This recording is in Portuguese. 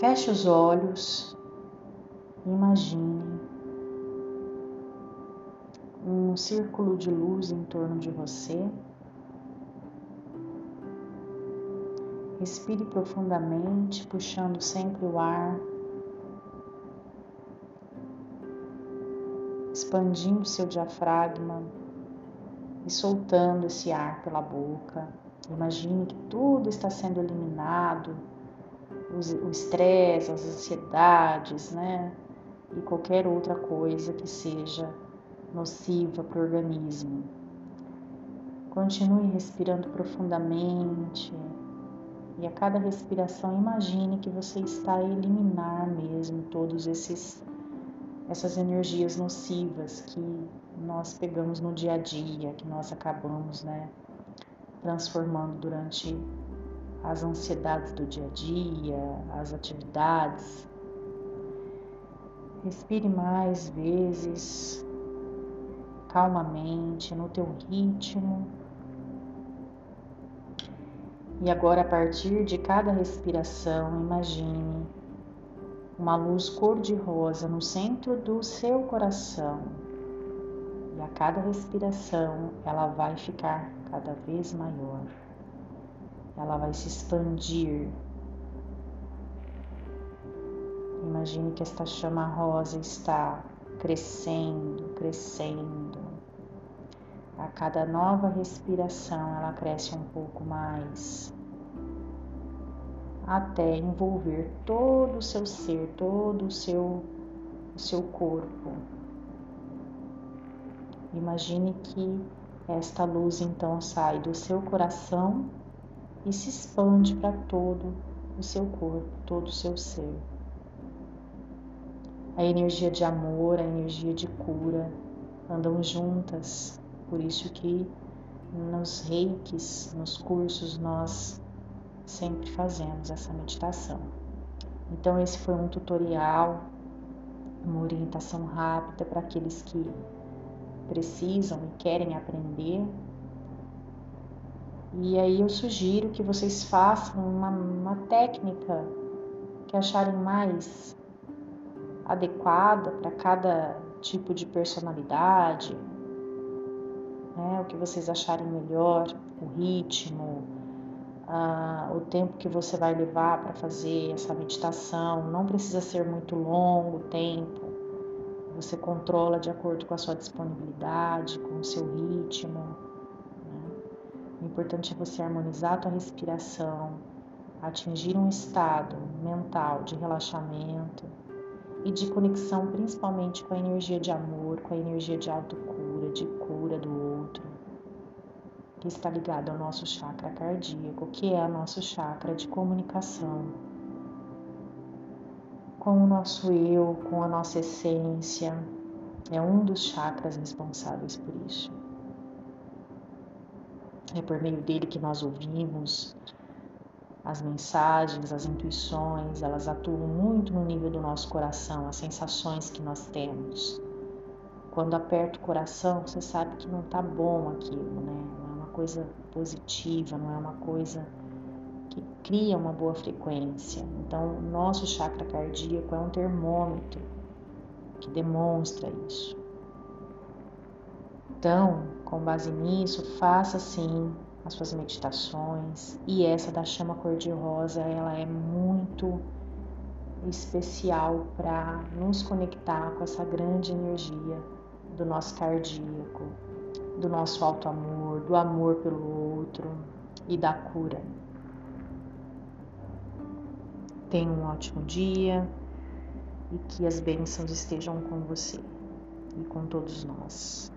Feche os olhos, imagine um círculo de luz em torno de você. Respire profundamente, puxando sempre o ar, expandindo seu diafragma e soltando esse ar pela boca. Imagine que tudo está sendo eliminado, o estresse, as ansiedades, né? E qualquer outra coisa que seja nociva para o organismo. Continue respirando profundamente e a cada respiração imagine que você está a eliminar mesmo todos esses essas energias nocivas que nós pegamos no dia a dia, que nós acabamos, né, transformando durante as ansiedades do dia a dia, as atividades. Respire mais vezes, calmamente, no teu ritmo. E agora, a partir de cada respiração, imagine uma luz cor-de-rosa no centro do seu coração. E a cada respiração, ela vai ficar cada vez maior. Ela vai se expandir. Imagine que esta chama rosa está crescendo, crescendo. A cada nova respiração ela cresce um pouco mais, até envolver todo o seu ser, todo o seu, o seu corpo. Imagine que esta luz então sai do seu coração e se expande para todo o seu corpo, todo o seu ser a energia de amor, a energia de cura andam juntas. Por isso que nos reikis, nos cursos, nós sempre fazemos essa meditação. Então, esse foi um tutorial, uma orientação rápida para aqueles que precisam e querem aprender. E aí eu sugiro que vocês façam uma, uma técnica que acharem mais adequada para cada tipo de personalidade, né? o que vocês acharem melhor, o ritmo, o tempo que você vai levar para fazer essa meditação. Não precisa ser muito longo o tempo, você controla de acordo com a sua disponibilidade, com o seu ritmo. Importante é você harmonizar a tua respiração, atingir um estado mental de relaxamento e de conexão principalmente com a energia de amor, com a energia de autocura, de cura do outro, que está ligado ao nosso chakra cardíaco, que é o nosso chakra de comunicação com o nosso eu, com a nossa essência. É um dos chakras responsáveis por isso. É por meio dele que nós ouvimos, as mensagens, as intuições, elas atuam muito no nível do nosso coração, as sensações que nós temos. Quando aperta o coração, você sabe que não tá bom aquilo, né? Não é uma coisa positiva, não é uma coisa que cria uma boa frequência. Então, o nosso chakra cardíaco é um termômetro que demonstra isso. Então, com base nisso, faça sim as suas meditações. E essa da chama cor-de-rosa, ela é muito especial para nos conectar com essa grande energia do nosso cardíaco, do nosso alto amor, do amor pelo outro e da cura. Tenha um ótimo dia e que as bênçãos estejam com você e com todos nós.